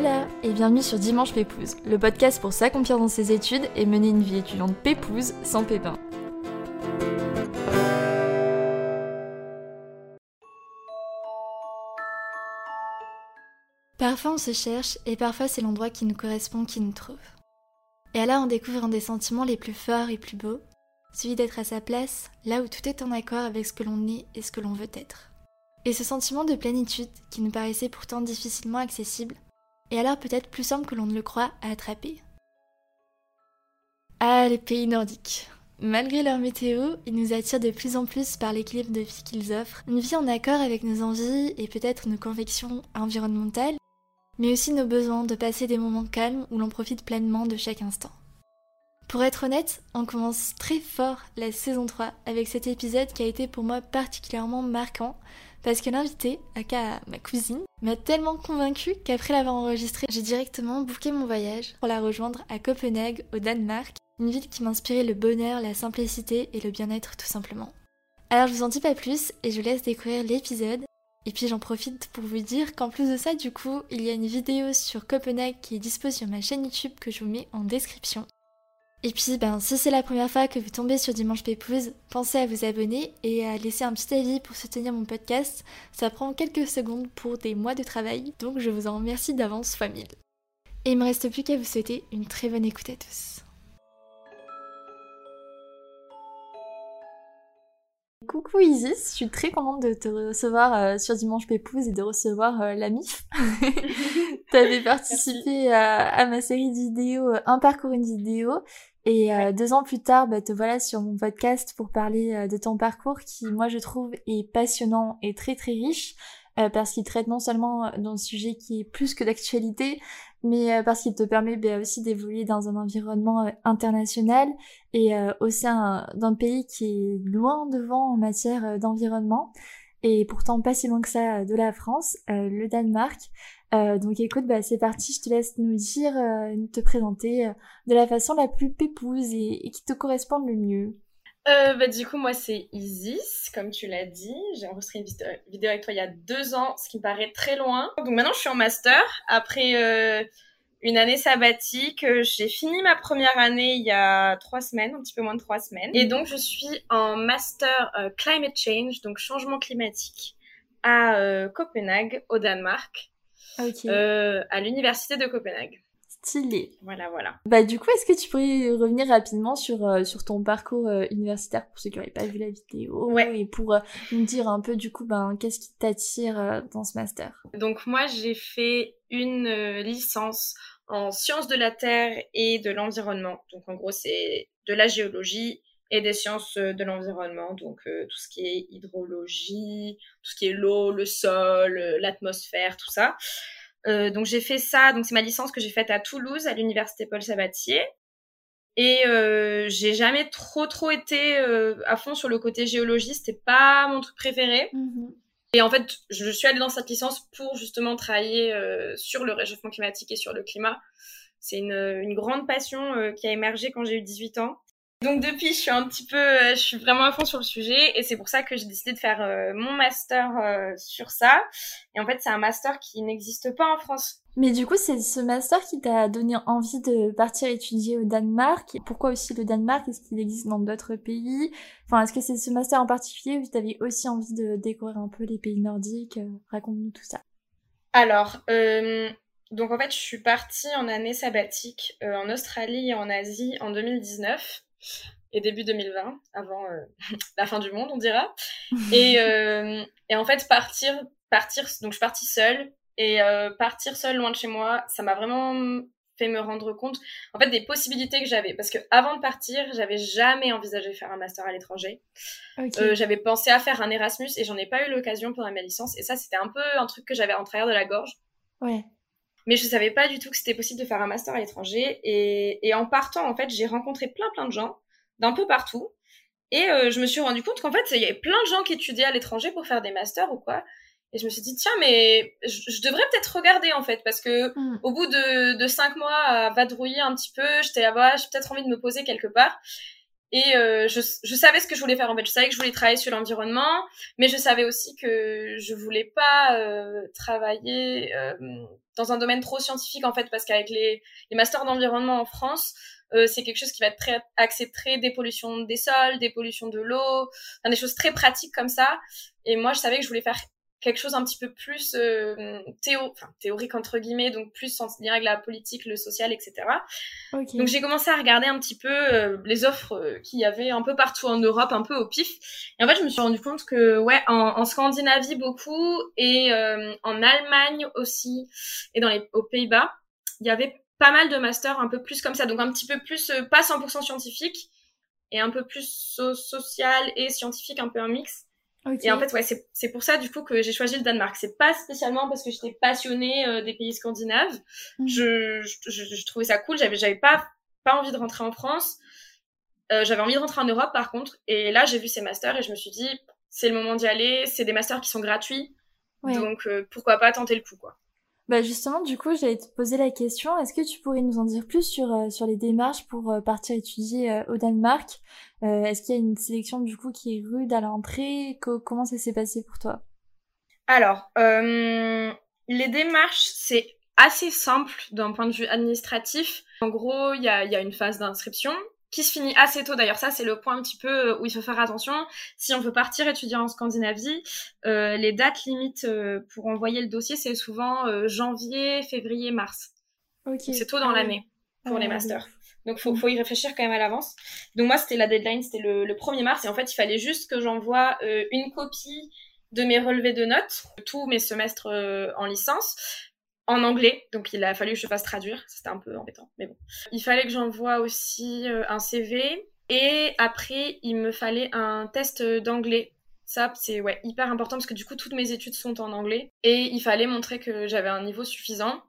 Hola et bienvenue sur Dimanche Pépouze, le podcast pour s'accomplir dans ses études et mener une vie étudiante pépouze sans pépin. Parfois on se cherche et parfois c'est l'endroit qui nous correspond qui nous trouve. Et alors on découvre un des sentiments les plus forts et plus beaux, celui d'être à sa place, là où tout est en accord avec ce que l'on est et ce que l'on veut être. Et ce sentiment de plénitude qui nous paraissait pourtant difficilement accessible, et alors peut-être plus simple que l'on ne le croit à attraper? Ah, les pays nordiques. Malgré leur météo, ils nous attirent de plus en plus par l'équilibre de vie qu'ils offrent, une vie en accord avec nos envies et peut-être nos convictions environnementales, mais aussi nos besoins de passer des moments calmes où l'on profite pleinement de chaque instant. Pour être honnête, on commence très fort la saison 3 avec cet épisode qui a été pour moi particulièrement marquant parce que l'invité, aka ma cousine, m'a tellement convaincue qu'après l'avoir enregistré, j'ai directement booké mon voyage pour la rejoindre à Copenhague, au Danemark, une ville qui m'inspirait le bonheur, la simplicité et le bien-être tout simplement. Alors je vous en dis pas plus et je laisse découvrir l'épisode. Et puis j'en profite pour vous dire qu'en plus de ça, du coup, il y a une vidéo sur Copenhague qui est disponible sur ma chaîne YouTube que je vous mets en description. Et puis, ben, si c'est la première fois que vous tombez sur Dimanche Pépouze, pensez à vous abonner et à laisser un petit avis pour soutenir mon podcast. Ça prend quelques secondes pour des mois de travail, donc je vous en remercie d'avance fois mille. Et il me reste plus qu'à vous souhaiter une très bonne écoute à tous. Coucou Isis, je suis très contente de te recevoir euh, sur Dimanche Pépouze et de recevoir euh, la MIF. T'avais participé à, à, ma série de vidéos euh, Un parcours, une vidéo et euh, deux ans plus tard, bah, te voilà sur mon podcast pour parler euh, de ton parcours qui, moi, je trouve est passionnant et très très riche euh, parce qu'il traite non seulement d'un sujet qui est plus que d'actualité, mais parce qu'il te permet bah, aussi d'évoluer dans un environnement international et au sein d'un pays qui est loin devant en matière d'environnement et pourtant pas si loin que ça de la France, le Danemark. Euh, donc écoute, bah, c'est parti, je te laisse nous dire, euh, te présenter euh, de la façon la plus pépouse et, qui te corresponde le mieux. bah, du coup, moi, c'est Isis, comme tu l'as dit. J'ai enregistré une vidéo avec toi il y a deux ans, ce qui me paraît très loin. Donc maintenant, je suis en master. Après une année sabbatique, j'ai fini ma première année il y a trois semaines, un petit peu moins de trois semaines. Et donc, je suis en master Climate Change, donc changement climatique, à Copenhague, au Danemark. Euh, à l'université de Copenhague. Stylé. Voilà, voilà. Bah du coup, est-ce que tu pourrais revenir rapidement sur euh, sur ton parcours euh, universitaire pour ceux qui n'auraient pas vu la vidéo ouais. et pour nous dire un peu du coup ben qu'est-ce qui t'attire dans ce master? Donc moi, j'ai fait une licence en sciences de la terre et de l'environnement. Donc en gros, c'est de la géologie et des sciences de l'environnement, donc tout ce qui est hydrologie, tout ce qui est l'eau, le sol, l'atmosphère, tout ça. Euh, donc j'ai fait ça, donc c'est ma licence que j'ai faite à Toulouse, à l'université Paul Sabatier. Et euh, j'ai jamais trop trop été euh, à fond sur le côté géologie, c'était pas mon truc préféré. Mm-hmm. Et en fait, je suis allée dans cette licence pour justement travailler euh, sur le réchauffement climatique et sur le climat. C'est une, une, grande passion euh, qui a émergé quand j'ai eu 18 ans. Donc depuis, je suis un petit peu, euh, je suis vraiment à fond sur le sujet et c'est pour ça que j'ai décidé de faire euh, mon master euh, sur ça. Et en fait, c'est un master qui n'existe pas en France. Mais du coup, c'est ce master qui t'a donné envie de partir étudier au Danemark. Pourquoi aussi le Danemark? Est-ce qu'il existe dans d'autres pays? Enfin, est-ce que c'est ce master en particulier ou tu avais aussi envie de découvrir un peu les pays nordiques? Raconte-nous tout ça. Alors, donc en fait, je suis partie en année sabbatique en Australie et en Asie en 2019 et début 2020, avant euh, la fin du monde, on dira. Et, euh, et en fait, partir, partir, donc je suis partie seule, et euh, partir seule loin de chez moi, ça m'a vraiment fait me rendre compte, en fait, des possibilités que j'avais. Parce que avant de partir, j'avais jamais envisagé faire un master à l'étranger. j'avais pensé à faire un Erasmus et j'en ai pas eu l'occasion pendant ma licence. Et ça, c'était un peu un truc que j'avais en travers de la gorge. Ouais. Mais je savais pas du tout que c'était possible de faire un master à l'étranger. Et, et, en partant, en fait, j'ai rencontré plein plein de gens d'un peu partout. Et euh, je me suis rendu compte qu'en fait, il y avait plein de gens qui étudiaient à l'étranger pour faire des masters ou quoi. Et je me suis dit, tiens, mais je, devrais peut-être regarder, en fait, parce que hmm. au bout de, de cinq mois à vadrouiller un petit peu, j'étais là, bas j'ai peut-être envie de me poser quelque part. Et euh, je, je, savais ce que je voulais faire en fait. Je savais que je voulais travailler sur l'environnement, mais je savais aussi que je voulais pas euh, travailler dans un domaine trop scientifique en fait, parce qu'avec les, masters d'environnement en France, euh, c'est quelque chose qui va être très axé très dépollution des sols, dépollution de l'eau, des choses très pratiques comme ça. Et moi, je savais que je voulais faire quelque chose un petit peu plus euh, théo, enfin, théorique entre guillemets, donc plus en lien avec la politique, le social, etc. Donc j'ai commencé à regarder un petit peu euh, les offres euh, qu'il y avait un peu partout en Europe, un peu au pif. Et en fait, je me suis rendu compte que ouais, en, en Scandinavie beaucoup et euh, en Allemagne aussi et dans les aux Pays-Bas, il y avait pas mal de masters un peu plus comme ça, donc un petit peu plus pas 100% scientifique et un peu plus social et scientifique, un peu un mix. Et en fait, ouais, c'est pour ça du coup que j'ai choisi le Danemark. C'est pas spécialement parce que j'étais passionnée euh, des pays scandinaves. Mm. Je, je, je, trouvais ça cool. J'avais j'avais pas pas envie de rentrer en France. Euh, j'avais envie de rentrer en Europe par contre. Et là, j'ai vu ces masters et je me suis dit, c'est le moment d'y aller. C'est des masters qui sont gratuits. Donc euh, pourquoi pas tenter le coup quoi. Bah justement, du coup, j'allais te poser la question. Est-ce que tu pourrais nous en dire plus sur euh, les démarches pour euh, partir étudier euh, au Danemark? Est-ce qu'il y a une sélection du coup qui est rude à l'entrée? Comment ça s'est passé pour toi? Alors, les démarches, c'est assez simple d'un point de vue administratif. En gros, il y a une phase d'inscription qui se finit assez tôt d'ailleurs. Ça, c'est le point un petit peu euh, où il faut faire attention. Si on veut partir étudier en Scandinavie, euh, les dates limites euh, pour envoyer le dossier, c'est souvent euh, janvier, février, mars. Okay. C'est tôt dans ah l'année pour ah les masters. Donc, faut, faut y réfléchir quand même à l'avance. Donc, moi, c'était la deadline, c'était le, le 1er mars. Et en fait, il fallait juste que j'envoie une copie de mes relevés de notes, tous mes semestres en licence, en anglais, donc il a fallu que je fasse traduire, c'était un peu embêtant, mais bon. Il fallait que j'envoie aussi euh, un CV, et après, il me fallait un test d'anglais. Ça, c'est ouais, hyper important parce que du coup, toutes mes études sont en anglais, et il fallait montrer que j'avais un niveau suffisant.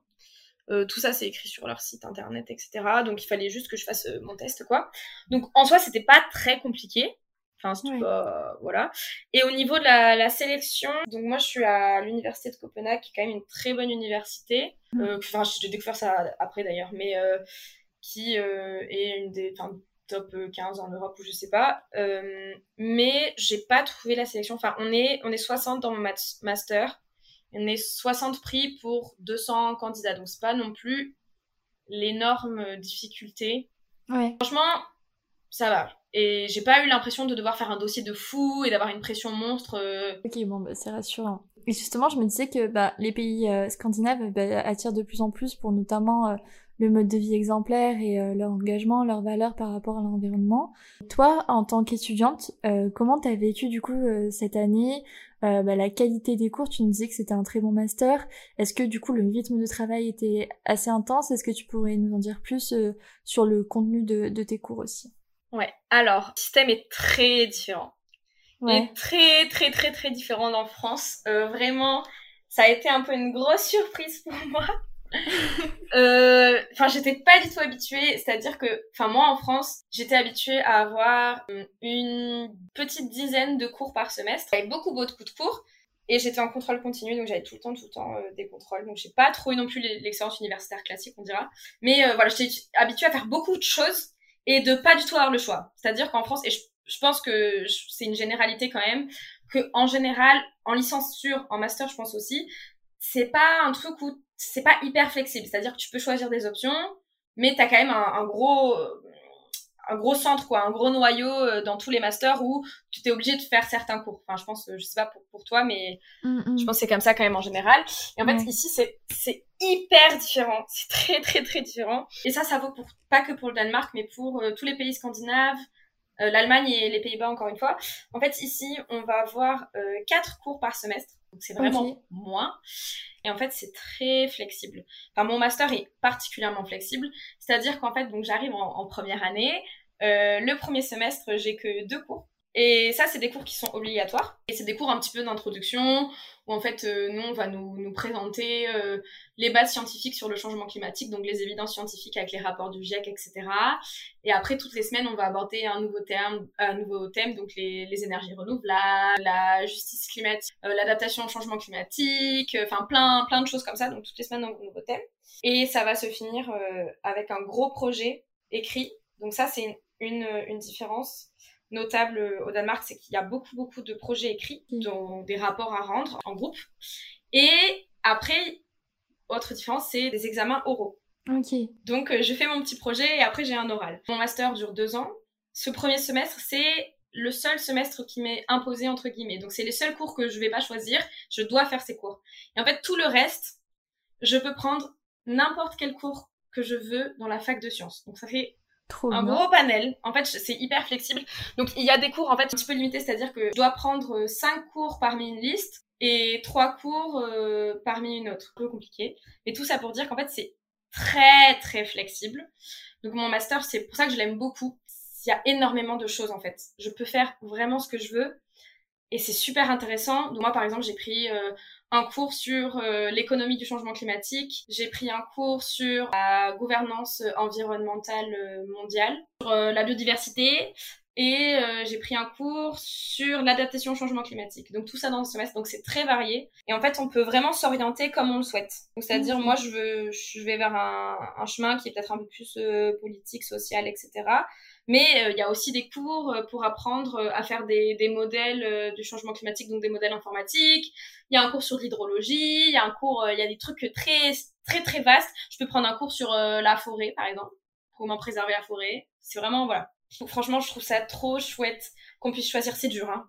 Euh, tout ça, c'est écrit sur leur site internet, etc. Donc, il fallait juste que je fasse euh, mon test, quoi. Donc, en soi, c'était pas très compliqué. Enfin, voilà. Et au niveau de la, la, sélection, donc moi je suis à l'université de Copenhague, qui est quand même une très bonne université. Mm. Euh, enfin, j'ai découvert ça après d'ailleurs, mais euh, qui euh, est une des top 15 en Europe ou je sais pas. Euh, mais j'ai pas trouvé la sélection. Enfin, on est on est 60 dans mon master. On est 60 prix pour 200 candidats, donc c'est pas non plus l'énorme difficulté. Ouais. Franchement, ça va. Et j'ai pas eu l'impression de devoir faire un dossier de fou et d'avoir une pression monstre. Euh. Ok, bon, bah, c'est rassurant. Et justement, je me disais que bah, les pays euh, scandinaves bah, attirent de plus en plus pour notamment euh, le mode de vie exemplaire et leur engagement, leurs valeurs par rapport à l'environnement. Toi, en tant qu'étudiante, comment t'as vécu du coup cette année? Bah, La qualité des cours, tu nous disais que c'était un très bon master. Est-ce que du coup le rythme de travail était assez intense? Est-ce que tu pourrais nous en dire plus sur le contenu de, de tes cours aussi? Ouais. Alors, le système est très différent. Ouais. Il est très, très, très, très différent en France. Euh, vraiment, ça a été un peu une grosse surprise pour moi. euh, enfin, j'étais pas du tout habituée. C'est-à-dire que, enfin, moi en France, j'étais habituée à avoir euh, une petite dizaine de cours par semestre, avec beaucoup beaucoup de cours. Et j'étais en contrôle continu, donc j'avais tout le temps, tout le temps euh, des contrôles. Donc j'ai pas trop eu non plus l'expérience universitaire classique, on dira. Mais euh, voilà, j'étais habituée à faire beaucoup de choses et de pas du tout avoir le choix. C'est-à-dire qu'en France, et je, pense que c'est une généralité quand même, que en général, en licence sûre, en master, je pense aussi, c'est pas un truc où c'est pas hyper flexible. C'est-à-dire que tu peux choisir des options, mais tu as quand même un, gros un gros centre quoi, un gros noyau euh, dans tous les masters où tu t'es obligé de faire certains cours. Enfin, je pense je sais pas pour, pour toi mais mm, mm. je pense que c'est comme ça quand même en général. Et en fait, ici c'est c'est hyper différent. C'est très, très, très différent. Et ça, ça vaut pour, pas que pour le Danemark, mais pour euh, tous les pays scandinaves, euh, l'Allemagne et les Pays-Bas, encore une fois. En fait, ici, on va avoir euh, quatre cours par semestre. Donc, c'est vraiment moins. Et en fait, c'est très flexible. Enfin, mon master est particulièrement flexible. C'est-à-dire qu'en fait, donc, j'arrive en, en, première année. le premier semestre, j'ai que deux cours. Et ça, c'est des cours qui sont obligatoires. Et c'est des cours un petit peu d'introduction, où en fait, euh, nous, on va nous, présenter euh, les bases scientifiques sur le changement climatique, donc les évidences scientifiques avec les rapports du GIEC, etc. Et après, toutes les semaines, on va aborder un nouveau thème, un nouveau thème donc les, énergies renouvelables, la justice climatique, euh, l'adaptation au changement climatique, enfin plein, plein de choses comme ça. Donc toutes les semaines, un nouveau thème. Et ça va se finir avec un gros projet écrit. Donc ça, c'est une différence notable euh, au Danemark, c'est qu'il y a beaucoup, beaucoup de projets écrits, dont des rapports à rendre en groupe. Et après, autre différence, c'est des examens oraux. Ok. Donc, je fais mon petit projet et après, j'ai un oral. Mon master dure deux ans. Ce premier semestre, c'est le seul semestre qui m'est imposé entre guillemets. Donc c'est les seuls cours que je vais pas choisir, je dois faire ces cours. Et en fait tout le reste, je peux prendre n'importe quel cours que je veux dans la fac de sciences. Donc ça fait un gros panel. En fait, c'est hyper flexible. Donc il y a des cours en fait un petit peu limités, c'est-à-dire que je dois prendre cinq cours parmi une liste et trois cours euh, parmi une autre. Un peu compliqué. Mais tout ça pour dire qu'en fait c'est très très flexible. Donc mon master, c'est pour ça que je l'aime beaucoup il y a énormément de choses en fait. Je peux faire vraiment ce que je veux et c'est super intéressant. Donc moi par exemple j'ai pris euh, un cours sur euh, l'économie du changement climatique, j'ai pris un cours sur la gouvernance environnementale euh, mondiale, sur la biodiversité et j'ai pris un cours sur l'adaptation au changement climatique. Donc tout ça dans le semestre, donc c'est très varié et en fait on peut vraiment s'orienter comme on le souhaite. c'est-à-dire moi je veux je vais vers un, un chemin qui est peut-être un peu plus politique, social, etc. Mais euh, il y a aussi des cours euh, pour apprendre euh, à faire des, modèles du changement climatique, donc des modèles informatiques. Il y a un cours sur l'hydrologie, il y a un cours, il y a des trucs très très très vastes. Je peux prendre un cours sur la forêt, par exemple, comment préserver la forêt. C'est vraiment voilà. Franchement, je trouve ça trop chouette qu'on puisse choisir. C'est dur, hein.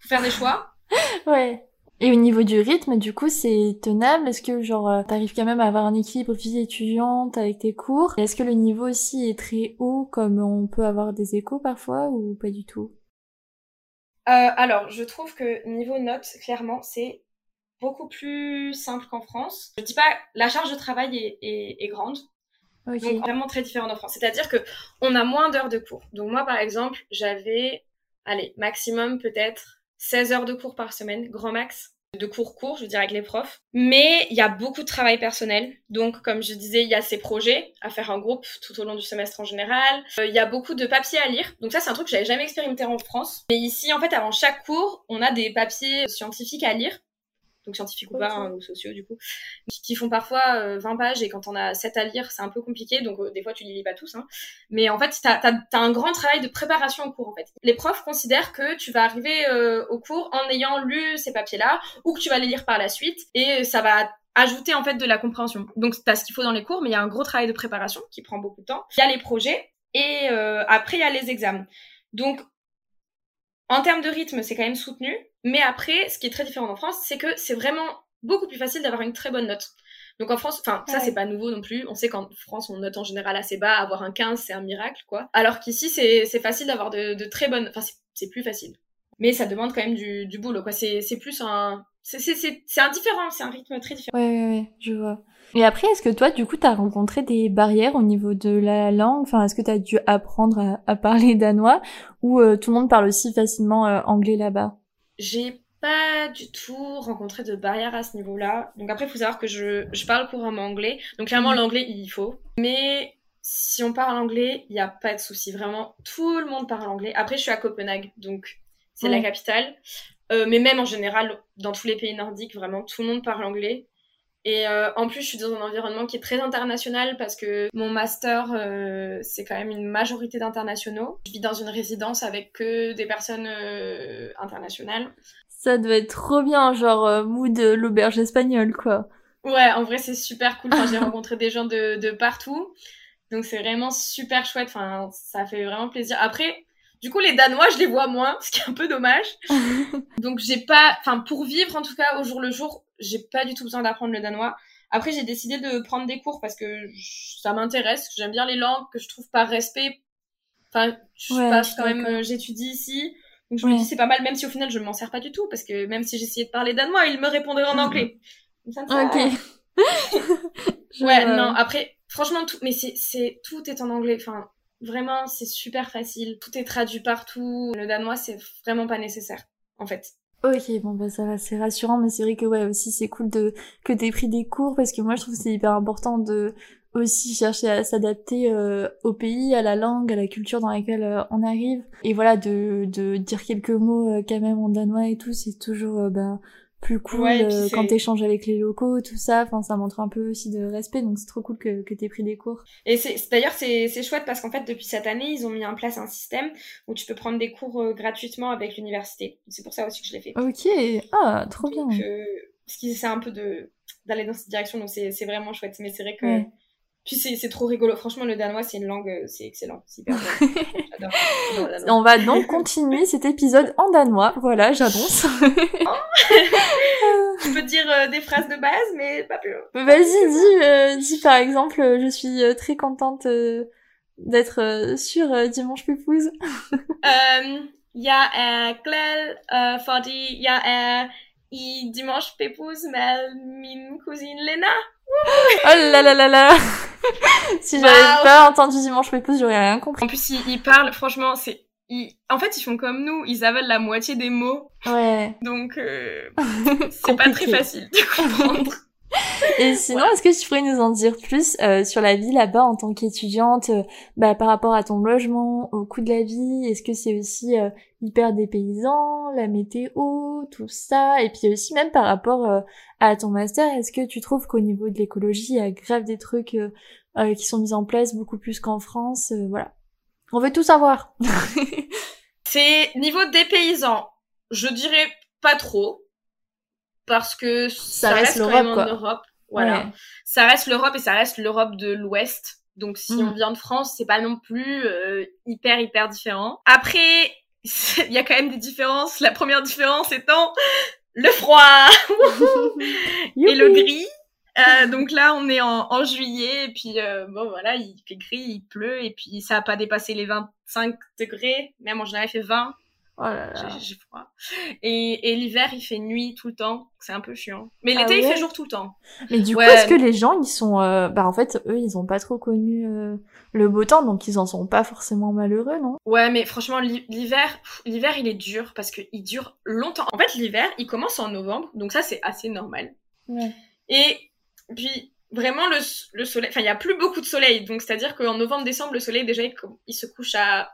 Faut faire des choix. ouais. Et au niveau du rythme, du coup, c'est tenable? Est-ce que, genre, euh, t'arrives quand même à avoir un équilibre vie étudiante avec tes cours? Est-ce que le niveau aussi est très haut, comme on peut avoir des échos parfois, ou pas du tout? Euh, Alors, je trouve que niveau notes, clairement, c'est beaucoup plus simple qu'en France. Je dis pas, la charge de travail est, est, est grande, donc vraiment très différent en France. C'est-à-dire que on a moins d'heures de cours. Donc moi, par exemple, j'avais, allez, maximum peut-être 16 heures de cours par semaine, grand max de cours courts, je veux dire, avec les profs. Mais il y a beaucoup de travail personnel. Donc, comme je disais, il y a ces projets à faire en groupe tout au long du semestre en général. Euh, il y a beaucoup de papiers à lire. Donc ça, c'est un truc que j'avais jamais expérimenté en France. Mais ici, en fait, avant chaque cours, on a des papiers scientifiques à lire donc scientifiques ou pas, hein, ou sociaux du coup, qui font parfois 20 euh, pages et quand on a 7 à lire, c'est un peu compliqué, donc euh, des fois tu les lis pas tous. Hein. Mais en fait, t'as as, un grand travail de préparation au cours en fait. Les profs considèrent que tu vas arriver euh, au cours en ayant lu ces papiers-là ou que tu vas les lire par la suite et ça va ajouter en fait de la compréhension. Donc t'as ce qu'il faut dans les cours, mais il y a un gros travail de préparation qui prend beaucoup de temps. Il y a les projets et après il y a les examens. Donc en termes de rythme, c'est quand même soutenu. Mais après, ce qui est très différent en France, c'est que c'est vraiment beaucoup plus facile d'avoir une très bonne note. Donc en France, enfin ça c'est pas nouveau non plus. On sait qu'en France on note en général assez bas, avoir un 15 c'est un miracle quoi. Alors qu'ici c'est facile d'avoir de, de, très bonnes, enfin c'est plus facile. Mais ça demande quand même du, du boulot quoi. C'est plus un, c'est indifférent, c'est un rythme très différent. Ouais ouais ouais, je vois. Et après, est-ce que toi, du coup, t'as rencontré des barrières au niveau de la langue? Enfin, est-ce que t'as dû apprendre à, parler danois? Ou euh, tout le monde parle aussi facilement euh, anglais là-bas? J'ai pas du tout rencontré de barrières à ce niveau-là. Donc après, il faut savoir que je, je parle couramment anglais. Donc clairement, mhm. l'anglais, il faut. Mais si on parle anglais, il n'y a pas de souci. Vraiment, tout le monde parle anglais. Après, je suis à Copenhague, donc c'est la capitale. Euh, mais même en général, dans tous les pays nordiques, vraiment, tout le monde parle anglais. Et euh, en plus, je suis dans un environnement qui est très international parce que mon master, euh, c'est quand même une majorité d'internationaux. Je vis dans une résidence avec que des personnes euh, internationales. Ça doit être trop bien, genre mood l'auberge espagnole, quoi. Ouais, en vrai, c'est super cool. Enfin, j'ai rencontré des gens de, de partout. Donc, c'est vraiment super chouette. Enfin, ça fait vraiment plaisir. Après, du coup, les Danois, je les vois moins, ce qui est un peu dommage. Donc, j'ai pas, enfin, pour vivre, en tout cas, au jour le jour, j'ai pas du tout besoin d'apprendre le danois. Après, j'ai décidé de prendre des cours parce que ça m'intéresse, j'aime bien les langues, que je trouve par respect. Enfin, je passe quand même, j'étudie ici. Donc je me dis c'est pas mal, même si au final je m'en sers pas du tout, parce que même si j'essayais de parler danois, il me répondrait en anglais. ça ok. ouais, non, après, franchement, tout, mais c'est, c'est, tout est en anglais. Enfin, vraiment, c'est super facile. Tout est traduit partout. Le danois, c'est vraiment pas nécessaire, en fait. Ok, bon bah ça va, c'est rassurant, mais c'est vrai que ouais aussi c'est cool de que t'aies pris des cours parce que moi je trouve que c'est hyper important de aussi chercher à s'adapter euh, au pays, à la langue, à la culture dans laquelle euh, on arrive et voilà de de dire quelques mots euh, quand même en danois et tout, c'est toujours bah plus cool euh, quand t'échanges avec les locaux, tout ça. Enfin, ça montre un peu aussi de respect, donc c'est trop cool que, que t'aies pris des cours. Et c'est d'ailleurs c'est chouette parce qu'en fait depuis cette année ils ont mis en place un système où tu peux prendre des cours euh, gratuitement avec l'université. C'est pour ça aussi que je l'ai fait. Ok, ah trop bien. Euh, ce qui c'est un peu de d'aller dans cette direction. Donc c'est vraiment chouette. Mais c'est vrai que. Puis c'est trop rigolo. Franchement, le danois, c'est une langue, euh, c'est excellent. J'adore. On va donc continuer cet épisode en danois. Voilà, j'annonce. je peux dire euh, des phrases de base, mais pas plus. Vas-y, dis, euh, dis par exemple, je suis très contente d'être sur Dimanche Pépouze. Jeg er glad fordi jeg er i Dimanche Pépouze med min cousine Lena. Oh là là là là Si j'avais pas entendu Dimanche Pépouze, j'aurais rien compris. En plus, ils, parlent, franchement, c'est... En fait, ils font comme nous, ils avalent la moitié des mots. Ouais. Donc, euh, c'est pas très facile de comprendre. Et sinon, est-ce que tu pourrais nous en dire plus euh, sur la vie là-bas en tant qu'étudiante, euh, bah, par rapport à ton logement, au coût de la vie? Est-ce que c'est aussi euh, hyper dépaysant, la météo, tout ça? Et puis aussi même par rapport euh, à ton master, est-ce que tu trouves qu'au niveau de l'écologie, il y a grave des trucs qui sont mis en place beaucoup plus qu'en France Voilà. On veut tout savoir. c'est niveau dépaysant, je dirais pas trop parce que ça, reste, quand même en Europe. Voilà. Ça reste l'Europe et ça reste l'Europe de l'Ouest. Donc si on mm. vient de France, c'est pas non plus euh, hyper hyper différent. Après, il y a quand même des différences. La première différence étant le froid et le gris. Euh, donc là, on est en, juillet et puis euh, bon voilà, il fait gris, il pleut et puis ça a pas dépassé les 25 degrés. Même en général, il fait 20. Oh là là. J'ai froid. Et, et l'hiver, il fait nuit tout le temps. C'est un peu chiant. Mais l'été, ah il fait jour tout le temps. Mais du coup, est-ce que les gens, ils sont... Euh... Bah en fait, eux, ils ont pas trop connu euh, le beau temps, donc ils en sont pas forcément malheureux, non? Ouais, mais franchement, l'hiver, l'hiver, il est dur parce qu'il dure longtemps. En fait, l'hiver, il commence en novembre, donc ça, c'est assez normal. Ouais. Et puis, vraiment, le, le soleil... Enfin, il y a plus beaucoup de soleil, donc c'est-à-dire qu'en novembre-décembre, le soleil, déjà, il, il se couche à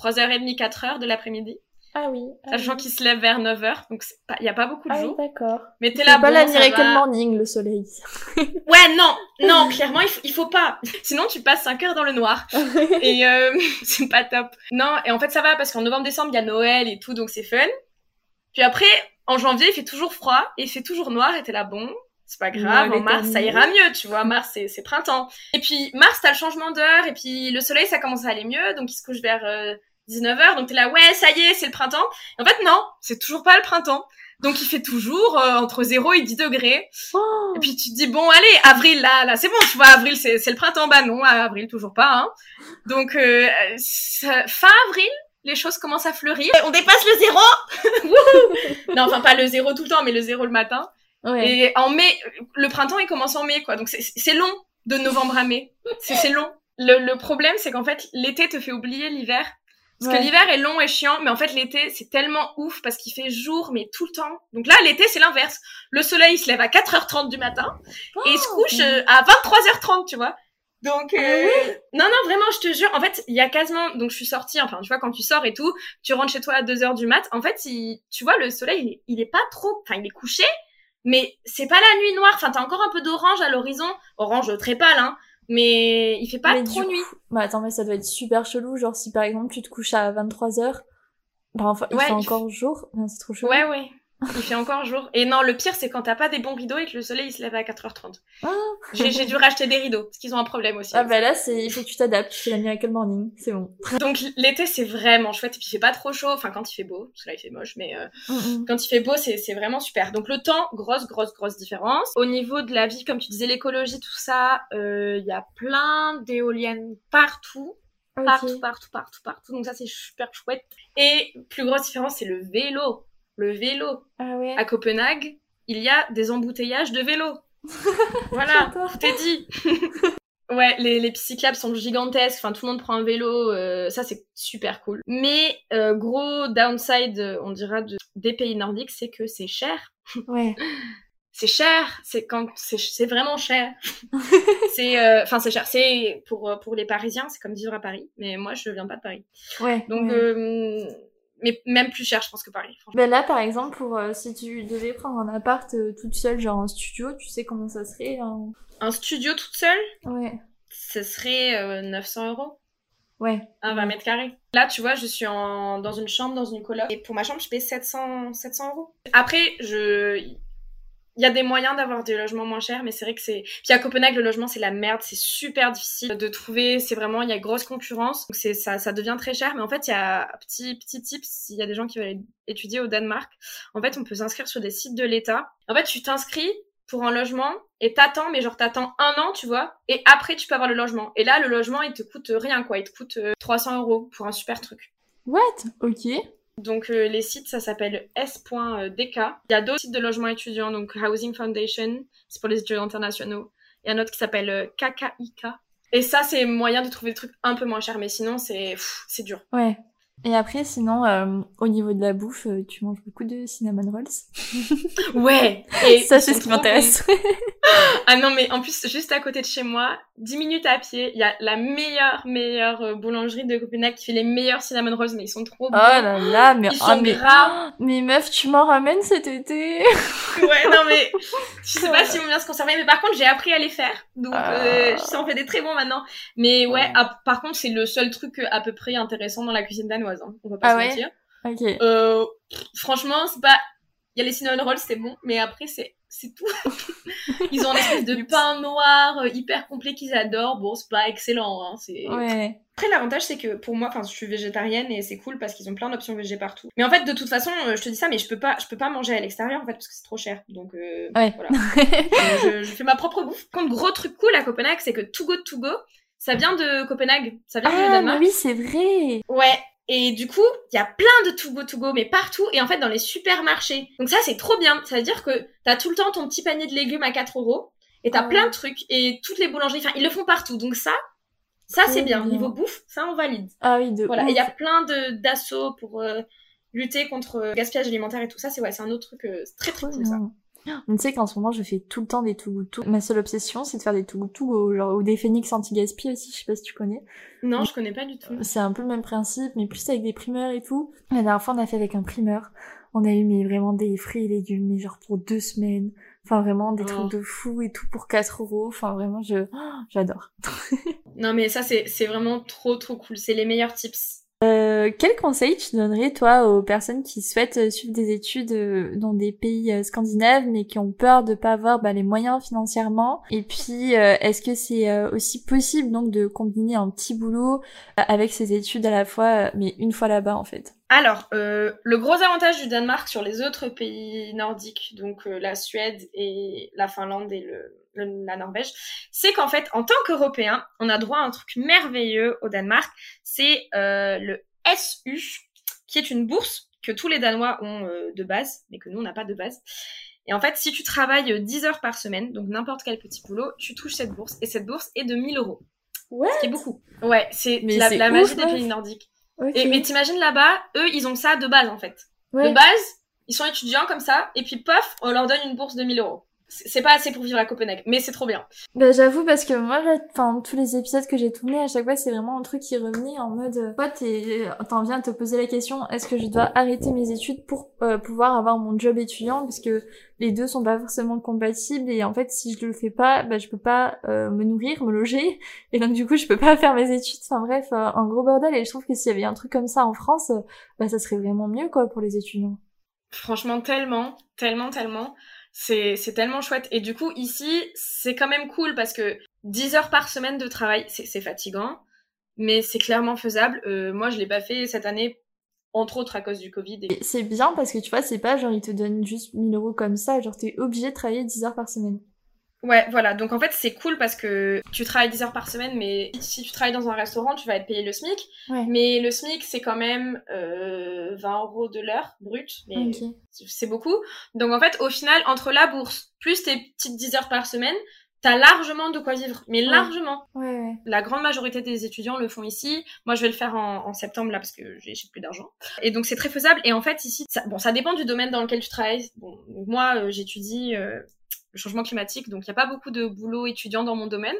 3h30, 4h de l'après-midi. Ah oui. Ah Sachant qu'il se lève vers 9h, donc il n'y a pas beaucoup de ah jours. d'accord. Mais t'es là, pas la miracle morning, le soleil. ouais, non, non, clairement, il faut, il faut pas. Sinon, tu passes 5 heures dans le noir. et euh, c'est pas top. Non, et en fait, ça va, parce qu'en novembre-décembre, il y a Noël et tout, donc c'est fun. Puis après, en janvier, il fait toujours froid, et il fait toujours noir, et t'es là, bon, c'est pas grave, en mars, ça ira mieux, tu vois, mars, c'est printemps. Et puis, mars, t'as le changement d'heure, et puis le soleil, ça commence à aller mieux, donc il se couche vers... Euh, 19h, donc t'es là, ouais, ça y est, c'est le printemps. en fait, non, c'est toujours pas le printemps. Donc il fait toujours euh, entre 0 et 10 degrés. Oh. Et puis tu te dis, bon, allez, avril, là, là, c'est bon, tu vois, avril, c'est, c'est le printemps. Bah non, avril, toujours pas. Hein. Donc euh, fin avril, les choses commencent à fleurir. On dépasse le zéro Non, enfin pas le zéro tout le temps, mais le zéro le matin. Et en mai, le printemps, il commence en mai, quoi. Donc c'est long de novembre à mai. C'est long. Le, le problème, c'est qu'en fait, l'été te fait oublier l'hiver. Parce que l'hiver est long et chiant, mais en fait l'été c'est tellement ouf parce qu'il fait jour mais tout le temps. Donc là l'été c'est l'inverse. Le soleil il se lève à 4h30 du matin et il se couche oh. euh, à 23h30, tu vois. Donc ah euh... non non vraiment je te jure en fait il y a quasiment donc je suis sortie enfin tu vois quand tu sors et tout tu rentres chez toi à 2h du mat en fait il... tu vois le soleil il est, il est pas trop enfin il est couché mais c'est pas la nuit noire enfin t'as encore un peu d'orange à l'horizon orange très pâle hein mais il fait pas trop nuit. Bah attends, mais ça doit être super chelou. Genre, si par exemple tu te couches à 23h, bah enfin, il fait encore jour. c'est trop chelou. Ouais, ouais. Il fait encore jour. Et non, le pire, c'est quand t'as pas des bons rideaux et que le soleil il se lève à 4h30. Ah. J'ai dû racheter des rideaux, parce qu'ils ont un problème aussi. Ah bah là, c'est il faut que tu t'adaptes, tu fais la Miracle Morning, c'est bon. Donc l'été, c'est vraiment chouette, et puis il fait pas trop chaud, enfin quand il fait beau, parce que là il fait moche, mais euh, mm, quand il fait beau, c'est vraiment super. Donc le temps, grosse, grosse, grosse différence. Au niveau de la vie, comme tu disais, l'écologie, tout ça, euh, il y a plein d'éoliennes partout. Partout, partout, partout, partout. Donc ça, c'est super chouette. Et plus grosse différence, c'est le vélo le vélo. Ah ouais. À Copenhague, il y a des embouteillages de vélos. voilà, tout est dit. ouais, les, les cyclables sont gigantesques. Enfin, tout le monde prend un vélo. Euh, ça, c'est super cool. Mais euh, gros downside, on dira, de, des pays nordiques, c'est que c'est cher. Ouais. c'est cher, c'est quand c'est vraiment cher. c'est euh, enfin c'est cher, c'est pour pour les Parisiens, c'est comme vivre à Paris, mais moi je viens pas de Paris. Ouais. Donc mais même plus cher, je pense que Paris. Ben là, par exemple, pour euh, si tu devais prendre un appart euh, toute seule, genre un studio, tu sais comment ça serait Un studio toute seule? Ouais. Ce serait 900 euh, euros. Ouais. Un 20 mètres carrés. Là, tu vois, je suis en... dans une chambre, dans une coloc. Et pour ma chambre, je paye 700, 700 euros. Après, je... il y a des moyens d'avoir des logements moins chers, mais c'est vrai que c'est. Puis à Copenhague, le logement c'est la merde, c'est super difficile de trouver. C'est vraiment, il y a grosse concurrence, donc c'est ça, ça devient très cher. Mais en fait, il y a petit petit tip s'il y a des gens qui veulent étudier au Danemark. En fait, on peut s'inscrire sur des sites de l'État. En fait, tu t'inscris pour un logement et t'attends, mais genre t'attends un an, tu vois, et après tu peux avoir le logement. Et là, le logement, il te coûte rien, quoi. Il te coûte 300 euros pour un super truc. What? Ok. Donc euh, les sites, ça s'appelle s.dk. Il y a d'autres sites de logement étudiants, donc Housing Foundation, c'est pour les étudiants internationaux. Il y a un autre qui s'appelle euh, KKIK. Et ça, c'est moyen de trouver des trucs un peu moins chers, mais sinon, c'est c'est dur. Ouais. Et après, sinon, euh, au niveau de la bouffe, euh, tu manges beaucoup de cinnamon rolls Ouais et Ça, c'est ce qui m'intéresse. ah non, mais en plus, juste à côté de chez moi, 10 minutes à pied, il y a la meilleure, meilleure euh, boulangerie de Copenhague qui fait les meilleurs cinnamon rolls, mais ils sont trop bons. Oh là là, mais... Ils sont mais... gras Mais meuf, tu m'en ramènes cet été Ouais, non mais, je sais pas s'ils vont bien se conserver, mais par contre, j'ai appris à les faire. Donc, euh, ça en fait des très bons maintenant. Mais ouais, ah, par contre, c'est le seul truc à peu près intéressant dans la cuisine danoise. Hein, on va pas ah se mentir. Ok. Euh, franchement, c'est pas. Il y a les cinnamon rolls, c'était bon, mais après, c'est c'est tout. Ils ont un espèce de pain noir euh, hyper complet qu'ils adorent. Bon, c'est pas excellent. Hein, c'est... Ouais. Après, l'avantage, c'est que pour moi, enfin, je suis végétarienne et c'est cool parce qu'ils ont plein d'options végé partout. Mais en fait, de toute façon, euh, je te dis ça, mais je peux pas, je peux pas manger à l'extérieur en fait parce que c'est trop cher. Donc, euh, ouais. voilà. je, je, fais ma propre bouffe. Contre gros truc cool à Copenhague, c'est que To Go To Go, ça vient de Copenhague. Ça vient ah, du Danemark. oui, c'est vrai. Ouais. Et du coup, il y a plein de to go to go, mais partout, et en fait dans les supermarchés. Donc ça, c'est trop bien. Ça veut dire que t'as tout le temps ton petit panier de légumes à 4 euros, et t'as plein de trucs, et toutes les boulangeries, enfin, ils le font partout. Donc ça, ça c'est bien. Niveau bouffe, ça on valide. Ah oui, de Voilà, il y a plein de d'assauts pour euh, lutter contre le gaspillage alimentaire et tout ça. C'est ouais, c'est un autre truc euh, très très cool ça. On sait qu'en ce moment, je fais tout le temps des to go Ma seule obsession, c'est de faire des to go genre, ou des phoenix anti-gaspi aussi, je sais pas si tu connais. Non, je connais pas du tout. C'est un peu le même principe, mais plus avec des primeurs et tout. La dernière fois, on a fait avec un primeur. On a eu mais vraiment des fruits et légumes, mais genre pour deux semaines. Enfin, vraiment, des trucs de fou et tout pour 4 euros. Enfin, vraiment, je, j'adore. non, mais ça, c'est, c'est vraiment trop, trop cool. C'est les meilleurs tips. Euh, quel conseil tu donnerais toi aux personnes qui souhaitent euh, suivre des études euh, dans des pays scandinaves mais qui ont peur de pas avoir bah, les moyens financièrement? Et puis est-ce que c'est aussi possible donc de combiner un petit boulot avec ces études à la fois mais une fois là-bas en fait? Alors, euh, le gros avantage du Danemark sur les autres pays nordiques, donc la Suède et la Finlande et le, la Norvège, c'est qu'en fait, en tant qu'Européen, on a droit à un truc merveilleux au Danemark, c'est euh, le SU, qui est une bourse que tous les Danois ont euh, de base, mais que nous, on n'a pas de base. Et en fait, si tu travailles 10 heures par semaine, donc n'importe quel petit boulot, tu touches cette bourse. Et cette bourse est de 1000 euros. Ouais. Ce qui est beaucoup. Ouais, c'est la, la magie des pays nordiques. Et, mais t'imagines là-bas, eux, ils ont ça de base, en fait. De base, ils sont étudiants comme ça, et puis pof, on leur donne une bourse de 1000 euros c'est pas assez pour vivre à Copenhague, mais c'est trop bien. Bah j'avoue parce que moi, enfin tous les épisodes que j'ai tournés, à chaque fois c'est vraiment un truc qui revenait en mode, toi t'en viens te poser la question, est-ce que je dois arrêter mes études pour euh, pouvoir avoir mon job étudiant? Parce que les deux sont pas forcément compatibles et en fait si je le fais pas, bah je peux pas euh, me nourrir, me loger et donc du coup je peux pas faire mes études. Enfin bref, euh, un gros bordel et je trouve que s'il y avait un truc comme ça en France, bah ça serait vraiment mieux quoi pour les étudiants. Franchement tellement, tellement, tellement c'est tellement chouette. Et du coup, ici, c'est quand même cool parce que 10 heures par semaine de travail, c'est fatigant, mais c'est clairement faisable. Euh, moi, je l'ai pas fait cette année, entre autres à cause du Covid. Et... C'est bien parce que tu vois, c'est pas genre ils te donnent juste 1000 euros comme ça, genre t'es obligé de travailler 10 heures par semaine. Ouais, voilà. Donc en fait, c'est cool parce que tu travailles 10 heures par semaine, mais si tu travailles dans un restaurant, tu vas être payé le SMIC. Mais le SMIC, c'est quand même euh, 20 euros de l'heure brut. Mais c'est beaucoup. Donc en fait, au final, entre la bourse plus tes petites 10 heures par semaine, t'as largement de quoi vivre. Mais largement. Ouais, La grande majorité des étudiants le font ici. Moi, je vais le faire en, en septembre là parce que j'ai plus d'argent. Et donc c'est très faisable. Et en fait, ici, ça, bon, ça dépend du domaine dans lequel tu travailles. Bon, moi, euh, j'étudie. Euh, le changement climatique. Donc, il n'y a pas beaucoup de boulot étudiant dans mon domaine.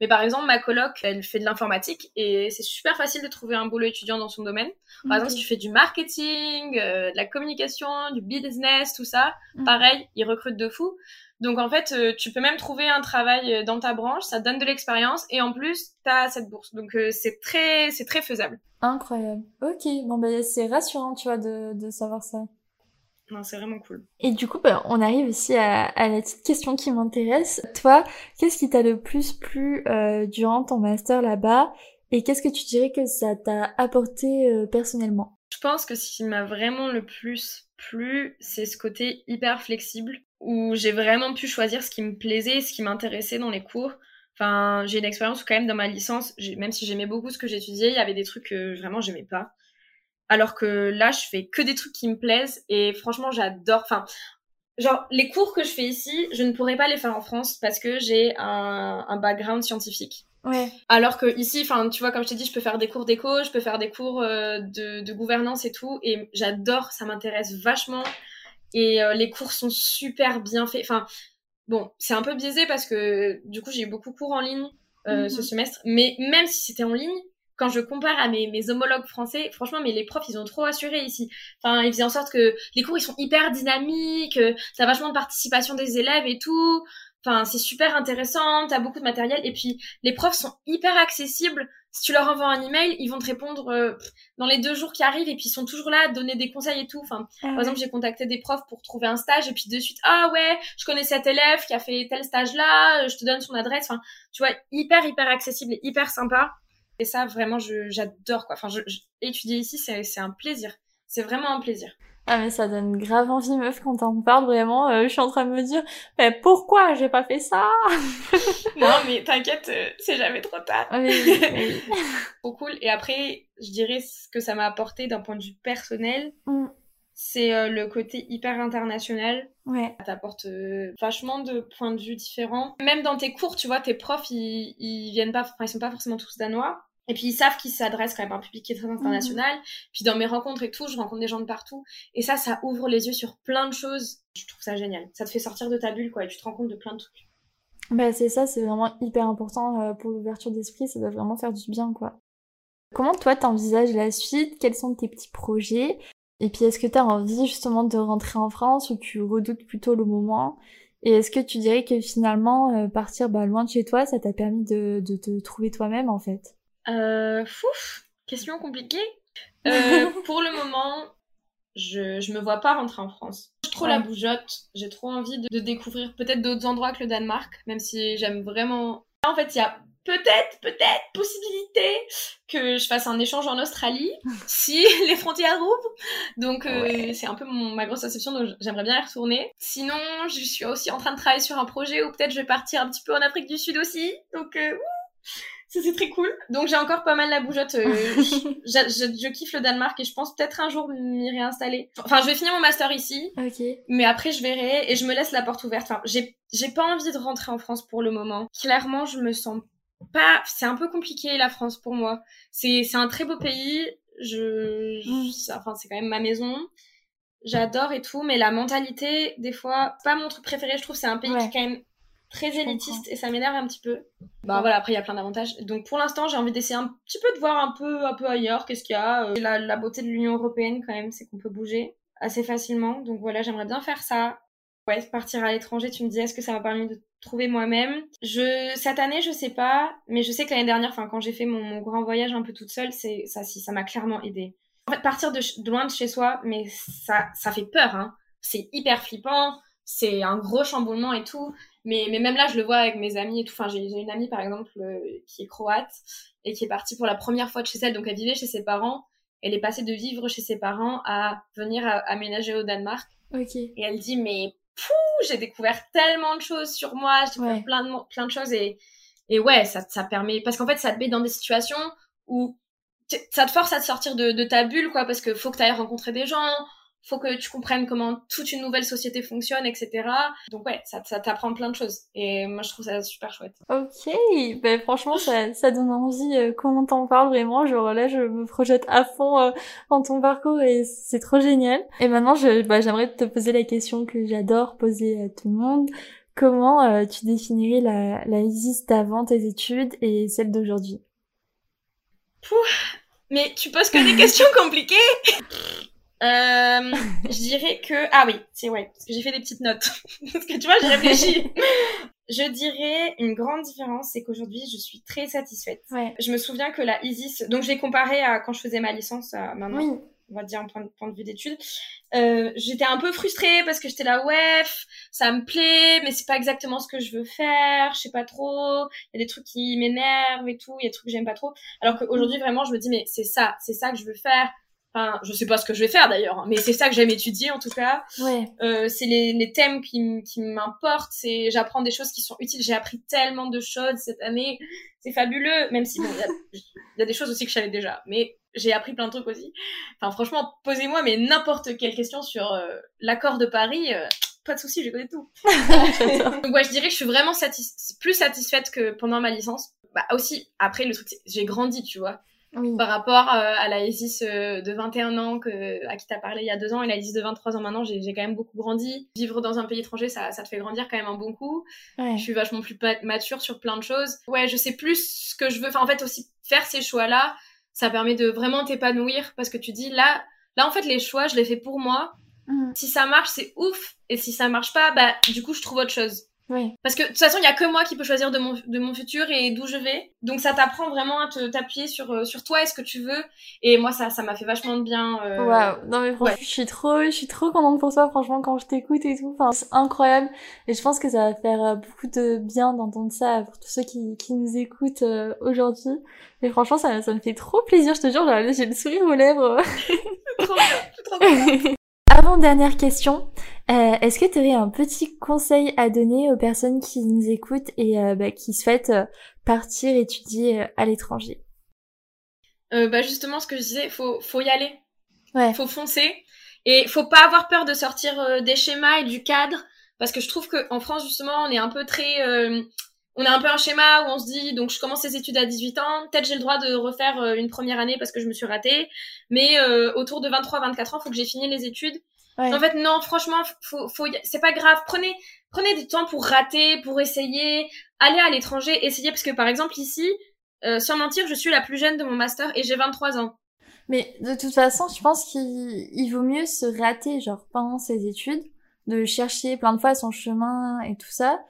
Mais par exemple, ma coloc, elle fait de l'informatique et c'est super facile de trouver un boulot étudiant dans son domaine. Par exemple, si tu fais du marketing, euh, de la communication, du business, tout ça, mm. pareil, ils recrutent de fou. Donc en fait, euh, tu peux même trouver un travail euh, dans ta branche, ça donne de l'expérience et en plus, tu as cette bourse. Donc c'est très c'est très faisable. Incroyable. OK, bon ben c'est rassurant, tu vois de de savoir ça. Non, c'est vraiment cool. Et du coup, bah, on arrive aussi à, à, la petite question qui m'intéresse. Toi, qu'est-ce qui t'a le plus plu euh, durant ton master là-bas? Et qu'est-ce que tu dirais que ça t'a apporté euh, personnellement? Je pense que ce qui m'a vraiment le plus plu, c'est ce côté hyper flexible où j'ai vraiment pu choisir ce qui me plaisait, ce qui m'intéressait dans les cours. Enfin, j'ai une expérience quand même dans ma licence, même si j'aimais beaucoup ce que j'étudiais, il y avait des trucs que vraiment j'aimais pas. Alors que là, je fais que des trucs qui me plaisent et franchement, j'adore. Enfin, genre, les cours que je fais ici, je ne pourrais pas les faire en France parce que j'ai un, un background scientifique. Ouais. Alors que ici, enfin, tu vois, comme je t'ai dit, je peux faire des cours d'éco, je peux faire des cours euh, de, de, gouvernance et tout, et j'adore, ça m'intéresse vachement. Et euh, les cours sont super bien faits. Enfin, bon, c'est un peu biaisé parce que du coup, j'ai eu beaucoup de cours en ligne euh, mm -hmm. ce semestre, mais même si c'était en ligne, quand je compare à mes, mes homologues français, franchement, mais les profs, ils ont trop assuré ici. Enfin, ils faisaient en sorte que les cours, ils sont hyper dynamiques, t'as vachement de participation des élèves et tout. Enfin, c'est super intéressant, t'as beaucoup de matériel. Et puis, les profs sont hyper accessibles. Si tu leur envoies un email, ils vont te répondre euh, dans les deux jours qui arrivent et puis ils sont toujours là à donner des conseils et tout. Enfin, ah par exemple, j'ai contacté des profs pour trouver un stage et puis de suite, ah ouais, je connais cet élève qui a fait tel stage là, je te donne son adresse. Enfin, tu vois, hyper, hyper accessible et hyper sympa. Et ça, vraiment, j'adore, quoi. Enfin, je, je, étudier ici, c'est un plaisir. C'est vraiment un plaisir. Ah mais ça donne grave envie meuf quand t'en parles vraiment euh, je suis en train de me dire mais pourquoi j'ai pas fait ça? Non mais t'inquiète euh, c'est jamais trop tard oui, oui. trop cool et après je dirais ce que ça m'a apporté d'un point de vue personnel mm. C'est euh, le côté hyper international ouais ça t'apporte euh, vachement de points de vue différents même dans tes cours tu vois tes profs ils, ils viennent pas enfin ils sont pas forcément tous danois et puis ils savent qu'ils s'adressent quand même à un public qui est très international. Mmh. Puis dans mes rencontres et tout, je rencontre des gens de partout. Et ça, ça ouvre les yeux sur plein de choses. Je trouve ça génial. Ça te fait sortir de ta bulle, quoi. Et tu te rends compte de plein de trucs. Bah c'est ça, c'est vraiment hyper important euh, pour l'ouverture d'esprit. Ça doit vraiment faire du bien, quoi. Comment toi t'envisages la suite? Quels sont tes petits projets? Et puis est-ce que t'as envie justement de rentrer en France ou tu redoutes plutôt le moment? Et est-ce que tu dirais que finalement euh, partir bah, loin de chez toi, ça t'a permis de, de te trouver toi-même en fait? Euh, fouf, question compliquée. Euh, pour le moment, je, je me vois pas rentrer en France. J'ai trop ouais. la bougeotte, j'ai trop envie de, de découvrir peut-être d'autres endroits que le Danemark, même si j'aime vraiment. En fait, il y a peut-être, peut-être possibilité que je fasse un échange en Australie si les frontières ouvrent. Donc euh, ouais. c'est un peu mon, ma grosse exception, donc j'aimerais bien y retourner. Sinon, je suis aussi en train de travailler sur un projet où peut-être je vais partir un petit peu en Afrique du Sud aussi. Donc euh, ça c'est très cool. Donc j'ai encore pas mal la bougeotte. Euh, je, je, je, kiffe le Danemark et je pense peut-être un jour m'y réinstaller. Enfin, je vais finir mon master ici. Ok. Mais après je verrai et je me laisse la porte ouverte. Enfin, j'ai j'ai pas envie de rentrer en France pour le moment. Clairement, je me sens pas. C'est un peu compliqué la France pour moi. C'est c'est un très beau pays. Je, je enfin c'est quand même ma maison. J'adore et tout, mais la mentalité, des fois, pas mon truc préféré. Je trouve c'est un pays ouais. qui est quand même très élitiste et ça m'énerve un petit peu. Bah voilà, après il y a plein d'avantages. Donc pour l'instant, j'ai envie d'essayer un petit peu de voir un peu un peu ailleurs qu'est-ce qu'il y a. Euh, la, la beauté de l'Union européenne quand même, c'est qu'on peut bouger assez facilement. Donc voilà, j'aimerais bien faire ça. Ouais, partir à l'étranger, tu me disais est-ce que ça m'a permis de trouver moi-même? Je cette année, je sais pas, mais je sais que l'année dernière, enfin quand j'ai fait mon, mon, grand voyage un peu toute seule, c'est ça si ça m'a clairement aidé. En fait, partir de, de loin de chez soi, mais ça ça fait peur hein. C'est hyper flippant, c'est un gros chamboulement et tout. Mais, mais même là, je le vois avec mes amis et tout. Enfin, j'ai une amie, par exemple, euh, qui est croate et qui est partie pour la première fois de chez elle. Donc, elle vivait chez ses parents. Elle est passée de vivre chez ses parents à venir à, aménager au Danemark. Ok. Et elle dit, mais j'ai découvert tellement de choses sur moi. J'ai découvert ouais. plein, de, plein de choses. Et, et ouais, ça, ça permet... Parce qu'en fait, ça te met dans des situations où ça te force à te sortir de, de ta bulle, quoi. Parce que faut que tu ailles rencontrer des gens faut que tu comprennes comment toute une nouvelle société fonctionne, etc. Donc ouais, ça, ça t'apprend plein de choses. Et moi, je trouve ça super chouette. Ok, ben franchement, ça, ça donne envie. Euh, comment t'en parles vraiment Genre là, je me projette à fond euh, dans ton parcours et c'est trop génial. Et maintenant, je, bah, j'aimerais te poser la question que j'adore poser à tout le monde. Comment euh, tu définirais la, la Isis d'avant tes études et celle d'aujourd'hui? Mais tu poses que des questions compliquées euh, je dirais que ah oui, c'est ouais, parce que j'ai fait des petites notes. parce que tu vois, j'ai réfléchi. je dirais une grande différence, c'est qu'aujourd'hui, je suis très satisfaite. Ouais. Je me souviens que la Isis, donc j'ai comparé à quand je faisais ma licence à maintenant. Oui. on va dire un point, point de vue d'études. Euh, j'étais un peu frustrée parce que j'étais là, ouais, ça me plaît, mais c'est pas exactement ce que je veux faire, je sais pas trop, il y a des trucs qui m'énervent et tout, il y a des trucs que j'aime pas trop. Alors qu'aujourd'hui, vraiment, je me dis, mais c'est ça, c'est ça que je veux faire. Enfin, je sais pas ce que je vais faire d'ailleurs, hein, mais c'est ça que j'aime étudier en tout cas. Ouais. Euh, c'est les, les thèmes qui, qui m'importent, c'est j'apprends des choses qui sont utiles. J'ai appris tellement de choses cette année, c'est fabuleux. Même si bon, il y, y, a des choses aussi que je savais déjà, mais j'ai appris plein de trucs aussi. Enfin, franchement, posez-moi mais n'importe quelle question sur euh, l'accord de Paris. Euh, pas de souci, je connais tout. Donc ouais, je dirais que je suis vraiment satis plus satisfaite que pendant ma licence. Bah aussi, après le truc, j'ai grandi, tu vois. Oui. Par rapport euh, à la Isis euh, de 21 ans que, à qui t'as parlé il y a deux ans et la Isis de 23 ans maintenant, j'ai quand même beaucoup grandi. Vivre dans un pays étranger, ça, ça te fait grandir quand même un bon coup. Ouais. Je suis vachement plus mature sur plein de choses. Ouais, je sais plus ce que je veux. Enfin, en fait, aussi faire ces choix-là, ça permet de vraiment t'épanouir parce que tu dis là, là en fait, les choix, je les fais pour moi. Mhm. Si ça marche, c'est ouf. Et si ça marche pas, bah du coup, je trouve autre chose. Parce que de toute façon, il y a que moi qui peux choisir de mon, de mon futur et d'où je vais. Donc ça t'apprend vraiment à te t'appuyer sur euh, sur toi et ce que tu veux. Et moi ça ça m'a fait vachement de bien. Euh... Waouh. Non mais franchement, ouais. je suis trop je suis trop contente pour toi franchement quand je t'écoute et tout. Enfin, c'est incroyable et je pense que ça va faire euh, beaucoup de bien d'entendre ça pour tous ceux qui qui nous écoutent euh, aujourd'hui. Et franchement, ça ça me fait trop plaisir, je te jure, j'ai le sourire aux lèvres. trop bien, trop bien. Avant dernière question, euh, est-ce que tu aurais un petit conseil à donner aux personnes qui nous écoutent et euh, bah, qui souhaitent euh, partir étudier à l'étranger? Bah justement, ce que je disais, faut faut y aller, ouais. faut foncer et faut pas avoir peur de sortir des schémas et du cadre parce que je trouve que en France justement, on est un peu très on a un peu un schéma où on se dit donc je commence les études à 18 ans, peut-être j'ai le droit de refaire une première année parce que je me suis ratée, mais autour de 23 24 ans, faut que j'ai fini les études. Ouais. En fait non, franchement, faut faut c'est pas grave, prenez prenez du temps pour rater, pour essayer, aller à l'étranger, essayer parce que par exemple ici euh, sans mentir, je suis la plus jeune de mon master et j'ai 23 ans. Mais de toute façon, je pense qu'il il vaut mieux se rater genre pendant ses études, de chercher plein de fois son chemin et tout ça,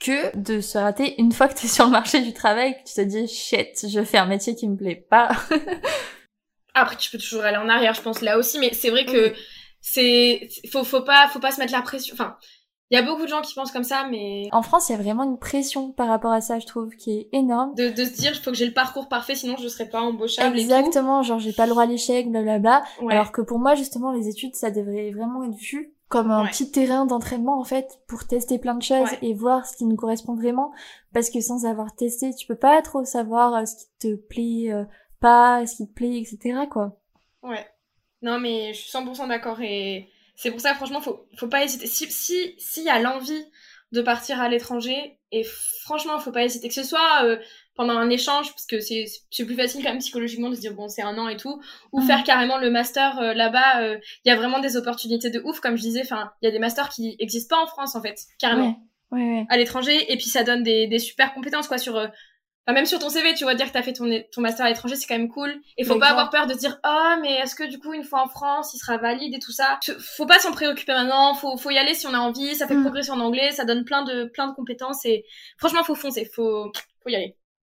que de se rater une fois que tu es sur le marché du travail, que tu te dis shit, je fais un métier qui me plaît pas. Après, tu peux toujours aller en arrière, je pense là aussi, mais c'est vrai que Oui. C'est faut faut pas faut pas se mettre la pression. Enfin, il y a beaucoup de gens qui pensent comme ça, mais En France, il y a vraiment une pression par rapport à ça, je trouve, qui est énorme. de, de se dire il faut que j'ai le parcours parfait, sinon je serai pas embauchable. et tout. Exactement, genre j'ai pas le droit à l'échec, blablabla. Ouais. Alors que pour moi, justement, les études, ça devrait vraiment être vu comme un Ouais. petit terrain d'entraînement, en fait, pour tester plein de choses Ouais. et voir ce qui nous correspond vraiment. Parce que sans avoir testé, tu peux pas trop savoir euh, ce qui te plaît euh, pas, ce qui te plaît, etc., quoi. Ouais. Non, mais je suis 100% d'accord et c'est pour ça, franchement, faut, faut pas hésiter. Si, si, s'il y a l'envie de partir à l'étranger, et franchement, faut pas hésiter. Que ce soit euh, pendant un échange, parce que c'est, c'est plus facile quand même psychologiquement de se dire, bon, c'est un an et tout, ou Mhm. faire carrément le master euh, là-bas, euh, il y a vraiment des opportunités de ouf, comme je disais, enfin, il y a des masters qui existent pas en France, en fait, carrément Ouais, ouais, ouais. à l'étranger et puis ça donne des, des super compétences quoi sur enfin, même sur ton CV tu vois dire que t'as fait ton, ton master à l'étranger c'est quand même cool et faut Mais pas grave. avoir peur de dire oh mais est-ce que du coup une fois en France il sera valide et tout ça? Faut pas s'en préoccuper maintenant faut faut y aller si on a envie ça fait Mm. progresser en anglais ça donne plein de plein de compétences et franchement faut foncer faut faut y aller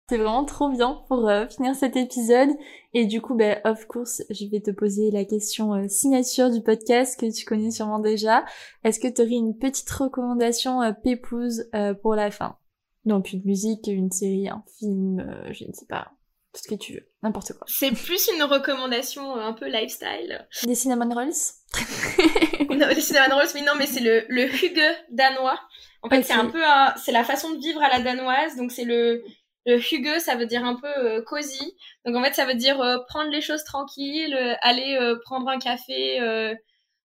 C'est vraiment trop bien pour euh, finir cet épisode. Et du coup, ben, of course, je vais te poser la question euh, signature du podcast que tu connais sûrement déjà. Est-ce que tu aurais une petite recommandation euh, pépouse euh, pour la fin? Donc une musique, une série, un film, euh, je ne sais pas, tout ce que tu veux, n'importe quoi. c'est plus une recommandation euh, un peu lifestyle Des cinnamon rolls non, les cinnamon rolls, mais non, mais c'est le, le hygge danois. En fait, c'est un peu un, c'est la façon de vivre à la danoise. Donc, c'est le, le hygge, ça veut dire un peu euh, cosy. Donc, en fait, ça veut dire euh, prendre les choses tranquilles, euh, aller euh, prendre un café euh,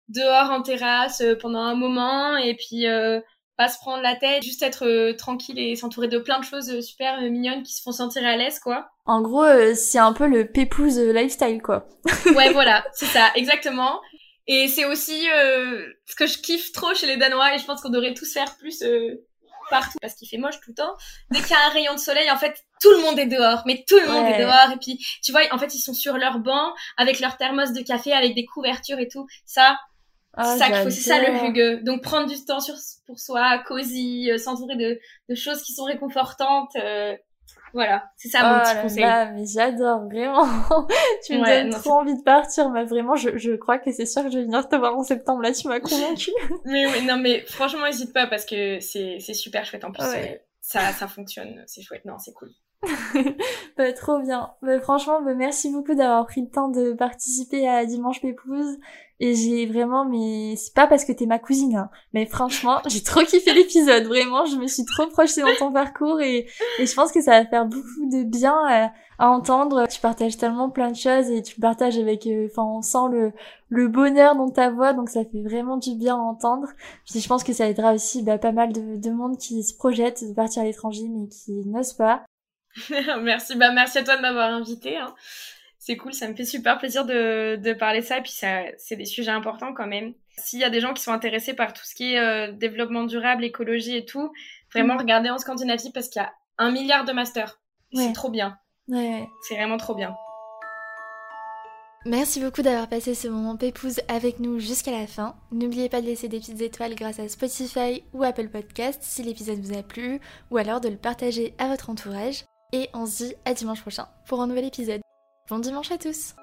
dehors en terrasse euh, pendant un moment et puis euh, pas se prendre la tête, juste être euh, tranquille et s'entourer de plein de choses euh, super euh, mignonnes qui se font sentir à l'aise, quoi. En gros, euh, c'est un peu le pépouze lifestyle, quoi. Ouais, voilà, c'est ça, exactement. Et c'est aussi euh, ce que je kiffe trop chez les Danois et je pense qu'on devrait tous faire plus euh, partout parce qu'il fait moche tout le temps. Dès qu'il y a un rayon de soleil, en fait, tout le monde est dehors, mais tout le monde Ouais. est dehors. Et puis, tu vois, en fait, ils sont sur leur banc avec leur thermos de café, avec des couvertures et tout. Ça, Ah, c'est ça qu'il faut, c'est ça le hygge. Donc prendre du temps sur, pour soi, cosy, euh, s'entourer de, de choses qui sont réconfortantes. euh, Voilà, c'est ça mon oh petit là conseil. Là, mais j'adore, vraiment. tu me Ouais, donnes non, trop envie de partir. Mais vraiment, je, je crois que c'est sûr que je vais venir te voir en septembre. Là, tu m'as convaincue. Mais oui, non, mais franchement, n'hésite pas parce que c'est c'est super chouette en plus. Ouais. euh, ça, ça fonctionne, c'est chouette. Non, c'est cool. bah, trop bien. Bah, franchement, bah, merci beaucoup d'avoir pris le temps de participer à Dimanche Pépouze. Et j'ai vraiment, mais c'est pas parce que t'es ma cousine, hein. mais franchement, j'ai trop kiffé l'épisode. Vraiment, je me suis trop projetée dans ton parcours et, je pense que ça va faire beaucoup de bien à, entendre. Tu partages tellement plein de choses et tu partages avec, euh, enfin, on sent le, le bonheur dans ta voix, donc ça fait vraiment du bien à entendre. Puis je pense que ça aidera aussi bah, pas mal de, de monde qui se projette de partir à l'étranger mais qui n'ose pas. merci, bah merci à toi de m'avoir invité. Hein. C'est cool, ça me fait super plaisir de, de parler de ça. Et puis ça, c'est des sujets importants quand même. S'il y a des gens qui sont intéressés par tout ce qui est euh, développement durable, écologie et tout, vraiment Mhm. regardez en Scandinavie parce qu'il y a un milliard de masters. Ouais. C'est trop bien. Ouais. C'est vraiment trop bien. Merci beaucoup d'avoir passé ce moment pépouze avec nous jusqu'à la fin. N'oubliez pas de laisser des petites étoiles grâce à Spotify ou Apple Podcast si l'épisode vous a plu, ou alors de le partager à votre entourage. Et on se dit à dimanche prochain pour un nouvel épisode. Bon dimanche à tous